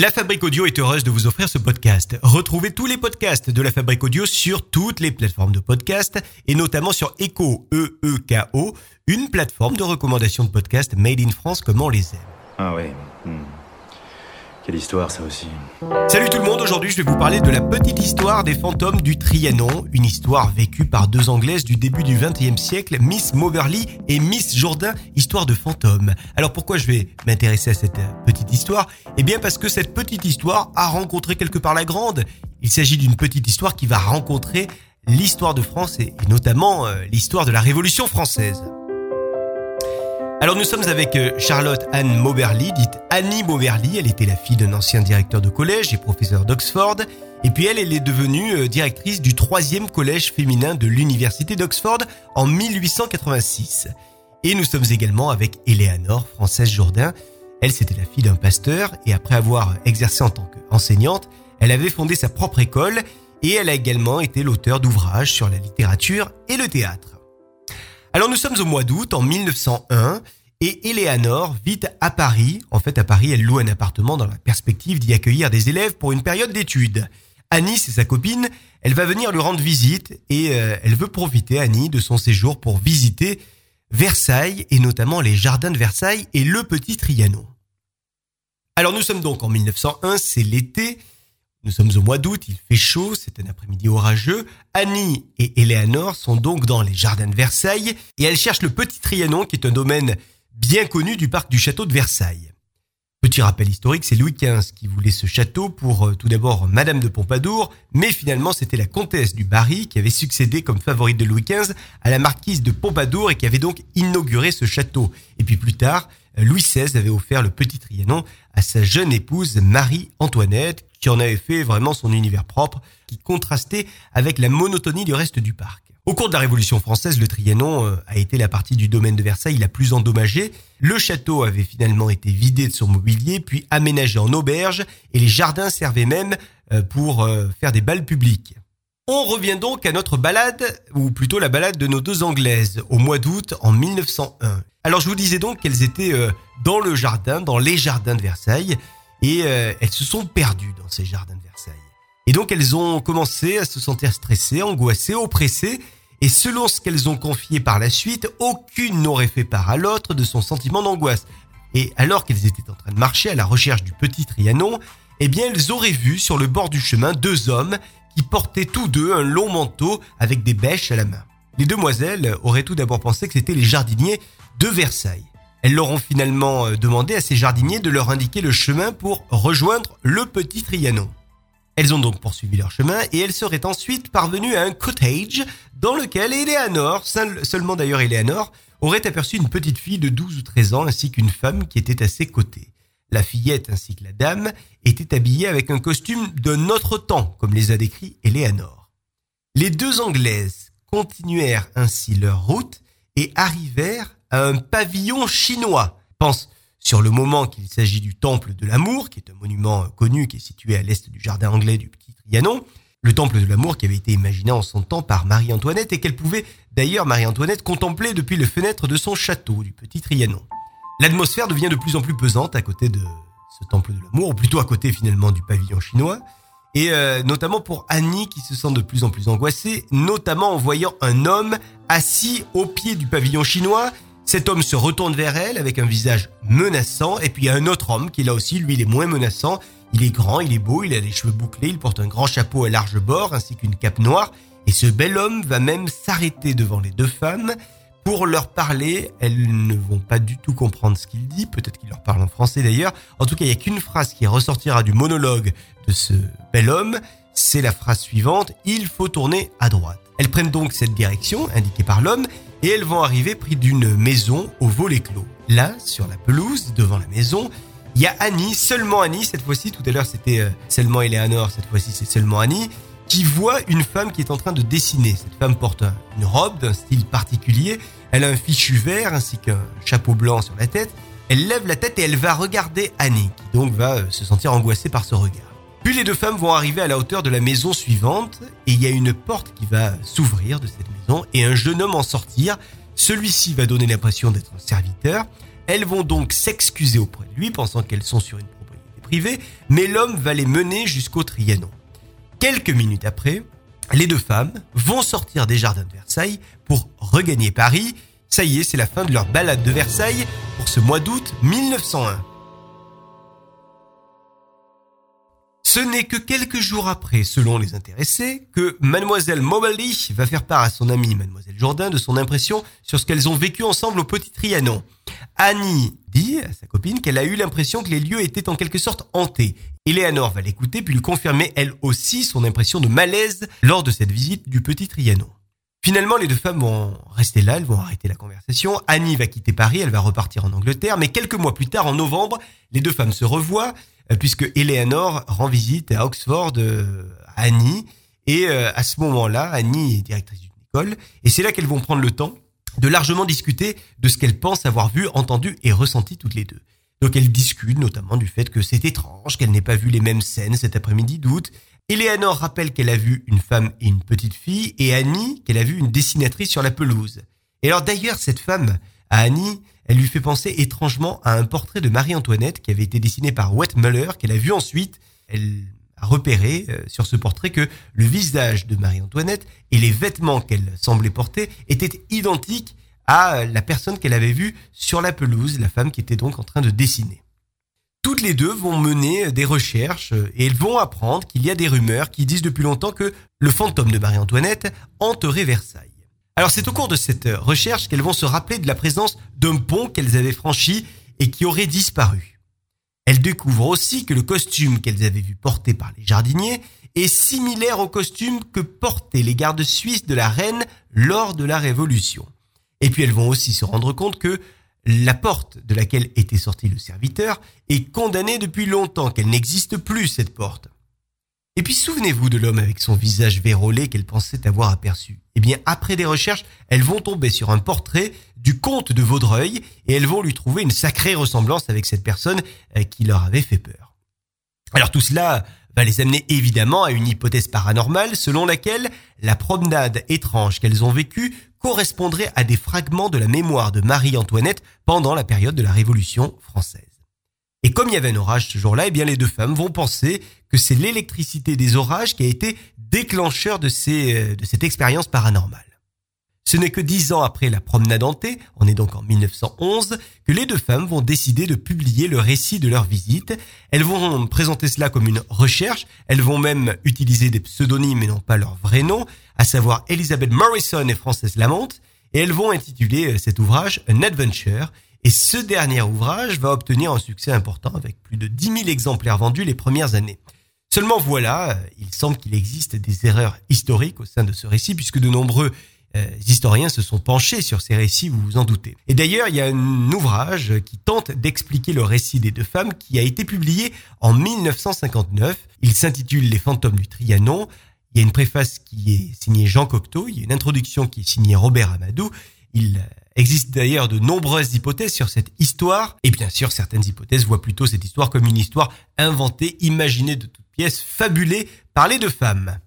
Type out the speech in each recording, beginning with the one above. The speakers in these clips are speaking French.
La Fabrique Audio est heureuse de vous offrir ce podcast. Retrouvez tous les podcasts de la Fabrique Audio sur toutes les plateformes de podcast et notamment sur Echo, E-E-K-O, une plateforme de recommandation de podcasts made in France comme on les aime. Ah hmm. Quelle histoire ça aussi. Salut tout le monde, aujourd'hui je vais vous parler de la petite histoire des fantômes du Trianon, une histoire vécue par deux Anglaises du début du XXe siècle, Miss Moberly et Miss Jourdain, histoire de fantômes. Alors pourquoi je vais m'intéresser à cette petite histoire? Eh bien parce que cette petite histoire a rencontré quelque part la grande. Il s'agit d'une petite histoire qui va rencontrer l'histoire de France et et notamment euh, l'histoire de la Révolution française. Alors nous sommes avec euh, Charlotte Anne Moberly, dite Annie Moberly. Elle était la fille d'un ancien directeur de collège et professeur d'Oxford. Et puis elle, est devenue euh, directrice du troisième collège féminin de l'université d'Oxford en 1886. Et nous sommes également avec Eleanor, Française Jourdain. Elle, c'était la fille d'un pasteur et après avoir exercé en tant qu'enseignante, elle avait fondé sa propre école et elle a également été l'auteur d'ouvrages sur la littérature et le théâtre. Alors nous sommes au mois d'août en 1901 et Eleanor vit à Paris. En fait, à Paris, elle loue un appartement dans la perspective d'y accueillir des élèves pour une période d'études. Annie, c'est sa copine, elle va venir lui rendre visite et euh, elle veut profiter, Annie, de son séjour pour visiter Versailles et notamment les jardins de Versailles et le petit Trianon. Alors nous sommes donc en 1901, c'est l'été, nous sommes au mois d'août, il fait chaud, c'est un après-midi orageux. Annie et Eleanor sont donc dans les jardins de Versailles et elles cherchent le petit Trianon qui est un domaine bien connu du parc du château de Versailles. Petit rappel historique, c'est Louis XV qui voulait ce château pour euh, tout d'abord Madame de Pompadour, mais finalement c'était la comtesse du Barry qui avait succédé comme favorite de Louis XV à la marquise de Pompadour et qui avait donc inauguré ce château. Et puis plus tard, euh, Louis XVI avait offert le petit Trianon à sa jeune épouse Marie-Antoinette, qui en avait fait vraiment son univers propre, qui contrastait avec la monotonie du reste du parc. Au cours de la Révolution française, le Trianon euh, a été la partie du domaine de Versailles la plus endommagée. Le château avait finalement été vidé de son mobilier, puis aménagé en auberge, et les jardins servaient même euh, pour euh, faire des balles publiques. On revient donc à notre balade, ou plutôt la balade de nos deux Anglaises, au mois d'août en 1901. Alors je vous disais donc qu'elles étaient dans le jardin, dans les jardins de Versailles, et euh, elles se sont perdues dans ces jardins de Versailles. Et donc elles ont commencé à se sentir stressées, angoissées, oppressées, et selon ce qu'elles ont confié par la suite, aucune n'aurait fait part à l'autre de son sentiment d'angoisse. Et alors qu'elles étaient en train de marcher à la recherche du petit Trianon, eh bien elles auraient vu sur le bord du chemin deux hommes qui portaient tous deux un long manteau avec des bêches à la main. Les demoiselles auraient tout d'abord pensé que c'étaient les jardiniers de Versailles. Elles leur ont finalement euh, demandé à ces jardiniers de leur indiquer le chemin pour rejoindre le petit Trianon. Elles ont donc poursuivi leur chemin et elles seraient ensuite parvenues à un cottage dans lequel Eleanor, seul- seulement d'ailleurs Eleanor, aurait aperçu une petite fille de 12 ou 13 ans ainsi qu'une femme qui était à ses côtés. La fillette ainsi que la dame étaient habillées avec un costume d'un autre temps, comme les a décrits Eleanor. Les deux Anglaises continuèrent ainsi leur route et arrivèrent un pavillon chinois. Pense sur le moment qu'il s'agit du temple de l'amour, qui est un monument connu qui est situé à l'est du jardin anglais du Petit Trianon. Le temple de l'amour qui avait été imaginé en son temps par Marie-Antoinette et qu'elle pouvait d'ailleurs Marie-Antoinette contempler depuis les fenêtres de son château du Petit Trianon. L'atmosphère devient de plus en plus pesante à côté de ce temple de l'amour, ou plutôt à côté finalement du pavillon chinois. Et euh, notamment pour Annie qui se sent de plus en plus angoissée, notamment en voyant un homme assis au pied du pavillon chinois. Cet homme se retourne vers elle avec un visage menaçant, et puis il y a un autre homme qui là aussi, lui, il est moins menaçant. Il est grand, il est beau, il a les cheveux bouclés, il porte un grand chapeau à large bord ainsi qu'une cape noire. Et ce bel homme va même s'arrêter devant les deux femmes pour leur parler. Elles ne vont pas du tout comprendre ce qu'il dit, peut-être qu'il leur parle en français d'ailleurs. En tout cas, il n'y a qu'une phrase qui ressortira du monologue de ce bel homme. C'est la phrase suivante, il faut tourner à droite. Elles prennent donc cette direction indiquée par l'homme et elles vont arriver près d'une maison au volet clos. Là, sur la pelouse, devant la maison, il y a Annie, seulement Annie cette fois-ci. Tout à l'heure c'était euh, seulement Eleanor, cette fois-ci c'est seulement Annie, qui voit une femme qui est en train de dessiner. Cette femme porte un- une robe d'un style particulier. Elle a un fichu vert ainsi qu'un chapeau blanc sur la tête. Elle lève la tête et elle va regarder Annie, qui donc va euh, se sentir angoissée par ce regard. Puis les deux femmes vont arriver à la hauteur de la maison suivante et il y a une porte qui va s'ouvrir de cette maison et un jeune homme en sortir. Celui-ci va donner l'impression d'être un serviteur. Elles vont donc s'excuser auprès de lui pensant qu'elles sont sur une propriété privée, mais l'homme va les mener jusqu'au Trianon. Quelques minutes après, les deux femmes vont sortir des jardins de Versailles pour regagner Paris. Ça y est, c'est la fin de leur balade de Versailles pour ce mois d'août 1901. Ce n'est que quelques jours après, selon les intéressés, que mademoiselle Mobley va faire part à son amie mademoiselle Jourdain de son impression sur ce qu'elles ont vécu ensemble au Petit Trianon. Annie dit à sa copine qu'elle a eu l'impression que les lieux étaient en quelque sorte hantés. Eleanor va l'écouter puis lui confirmer elle aussi son impression de malaise lors de cette visite du Petit Trianon. Finalement, les deux femmes vont rester là, elles vont arrêter la conversation. Annie va quitter Paris, elle va repartir en Angleterre, mais quelques mois plus tard, en novembre, les deux femmes se revoient euh, puisque Eleanor rend visite à Oxford euh, à Annie. Et euh, à ce moment-là, Annie est directrice d'une école. Et c'est là qu'elles vont prendre le temps de largement discuter de ce qu'elles pensent avoir vu, entendu et ressenti toutes les deux. Donc elles discutent notamment du fait que c'est étrange qu'elle n'ait pas vu les mêmes scènes cet après-midi d'août. Eleanor rappelle qu'elle a vu une femme et une petite fille, et Annie qu'elle a vu une dessinatrice sur la pelouse. Et alors d'ailleurs, cette femme, à Annie, elle lui fait penser étrangement à un portrait de Marie-Antoinette qui avait été dessiné par Muller, qu'elle a vu ensuite. Elle a repéré euh, sur ce portrait que le visage de Marie-Antoinette et les vêtements qu'elle semblait porter étaient identiques à la personne qu'elle avait vue sur la pelouse, la femme qui était donc en train de dessiner. Toutes les deux vont mener des recherches et elles vont apprendre qu'il y a des rumeurs qui disent depuis longtemps que le fantôme de Marie-Antoinette hanterait Versailles. Alors c'est au cours de cette recherche qu'elles vont se rappeler de la présence d'un pont qu'elles avaient franchi et qui aurait disparu. Elles découvrent aussi que le costume qu'elles avaient vu porter par les jardiniers est similaire au costume que portaient les gardes suisses de la reine lors de la Révolution. Et puis elles vont aussi se rendre compte que la porte de laquelle était sorti le serviteur est condamnée depuis longtemps, qu'elle n'existe plus cette porte. Et puis souvenez-vous de l'homme avec son visage vérolé qu'elle pensait avoir aperçu. Eh bien, après des recherches, elles vont tomber sur un portrait du comte de Vaudreuil et elles vont lui trouver une sacrée ressemblance avec cette personne euh, qui leur avait fait peur. Alors tout cela va les amener évidemment à une hypothèse paranormale selon laquelle la promenade étrange qu'elles ont vécue correspondrait à des fragments de la mémoire de Marie-Antoinette pendant la période de la Révolution française. Et comme il y avait un orage ce jour-là, eh bien les deux femmes vont penser que c'est l'électricité des orages qui a été déclencheur de, euh, de cette expérience paranormale. Ce n'est que dix ans après la promenade hantée, on est donc en 1911, que les deux femmes vont décider de publier le récit de leur visite. Elles vont présenter cela comme une recherche, elles vont même utiliser des pseudonymes et non pas leur vrai nom, à savoir Elizabeth Morrison et Frances Lamont, et elles vont intituler euh, cet ouvrage An Adventure, et ce dernier ouvrage va obtenir un succès important avec plus de 10 000 exemplaires vendus les premières années. Seulement voilà, il semble qu'il existe des erreurs historiques au sein de ce récit puisque de nombreux euh, historiens se sont penchés sur ces récits, vous vous en doutez. Et d'ailleurs, il y a un ouvrage qui tente d'expliquer le récit des deux femmes qui a été publié en 1959. Il s'intitule Les fantômes du Trianon. Il y a une préface qui est signée Jean Cocteau, il y a une introduction qui est signée Robert Amadou. Il existe d'ailleurs de nombreuses hypothèses sur cette histoire, et bien sûr certaines hypothèses voient plutôt cette histoire comme une histoire inventée, imaginée de toutes pièces, fabulée par les deux femmes.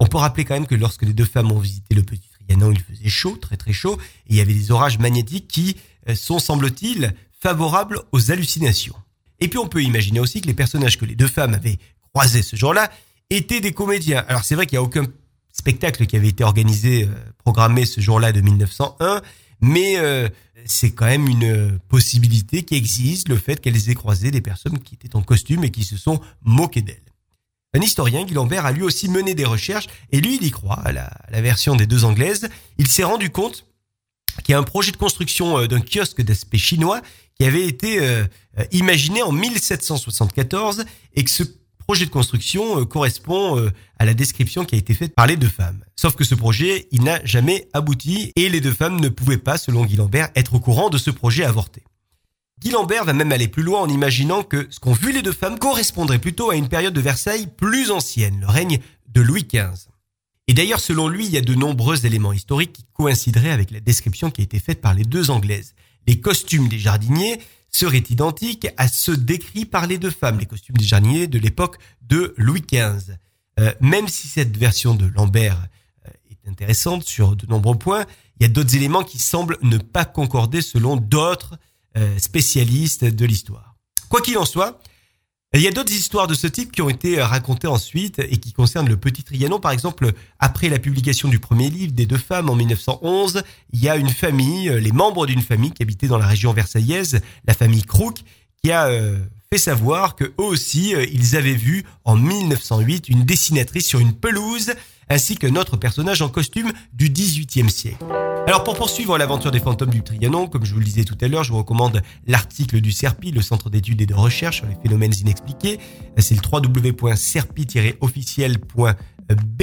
On peut rappeler quand même que lorsque les deux femmes ont visité le petit Trianon, il faisait chaud, très très chaud, et il y avait des orages magnétiques qui euh, sont, semble-t-il, favorables aux hallucinations. Et puis on peut imaginer aussi que les personnages que les deux femmes avaient croisés ce jour-là étaient des comédiens. Alors c'est vrai qu'il n'y a aucun spectacle qui avait été organisé, euh, programmé ce jour-là de 1901, mais euh, c'est quand même une possibilité qui existe, le fait qu'elles aient croisé des personnes qui étaient en costume et qui se sont moquées d'elles. Un historien, Guy a lui aussi mené des recherches, et lui, il y croit, à la, version des deux anglaises. Il s'est rendu compte qu'il y a un projet de construction euh, d'un kiosque d'aspect chinois qui avait été euh, imaginé en 1774 et que ce projet de construction euh, correspond euh, à la description qui a été faite par les deux femmes. Sauf que ce projet, il n'a jamais abouti et les deux femmes ne pouvaient pas, selon Guy être au courant de ce projet avorté. Guy Lambert va même aller plus loin en imaginant que ce qu'ont vu les deux femmes correspondrait plutôt à une période de Versailles plus ancienne, le règne de Louis XV. Et d'ailleurs, selon lui, il y a de nombreux éléments historiques qui coïncideraient avec la description qui a été faite par les deux Anglaises. Les costumes des jardiniers, serait identique à ceux décrits par les deux femmes, les costumes des jardiniers de l'époque de Louis XV. Euh, même si cette version de Lambert euh, est intéressante sur de nombreux points, il y a d'autres éléments qui semblent ne pas concorder selon d'autres euh, spécialistes de l'histoire. Quoi qu'il en soit, Il y a d'autres histoires de ce type qui ont été racontées ensuite et qui concernent le petit Trianon. Par exemple, après la publication du premier livre des deux femmes en 1911, il y a une famille, les membres d'une famille qui habitait dans la région versaillaise, la famille Crook, qui a euh, fait savoir que eux aussi, euh, ils avaient vu en 1908 une dessinatrice sur une pelouse ainsi que notre personnage en costume du 18e siècle. Alors pour poursuivre l'aventure des fantômes du Trianon, comme je vous le disais tout à l'heure, je vous recommande l'article du CERPI, le Centre d'études et de recherche sur les phénomènes inexpliqués. C'est le www.serpi-officiel.b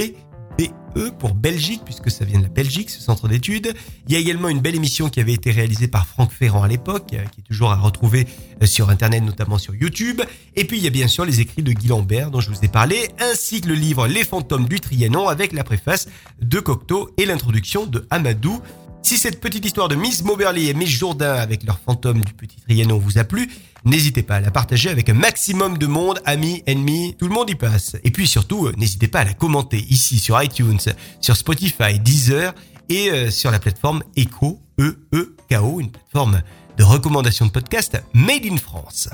BE pour Belgique, puisque ça vient de la Belgique, ce centre d'études. Il y a également une belle émission qui avait été réalisée par Franck Ferrand à l'époque, euh, qui est toujours à retrouver euh, sur Internet, notamment sur YouTube. Et puis il y a bien sûr les écrits de Guy Lambert, dont je vous ai parlé, ainsi que le livre Les fantômes du Trianon, avec la préface de Cocteau et l'introduction de Amadou. Si cette petite histoire de Miss Moberly et Miss Jourdain avec leur fantôme du petit Trianon vous a plu, n'hésitez pas à la partager avec un maximum de monde, amis, ennemis, tout le monde y passe. Et puis surtout, euh, n'hésitez pas à la commenter ici sur iTunes, sur Spotify, Deezer et euh, sur la plateforme Echo, E-E-K-O, une plateforme de recommandation de podcast made in France.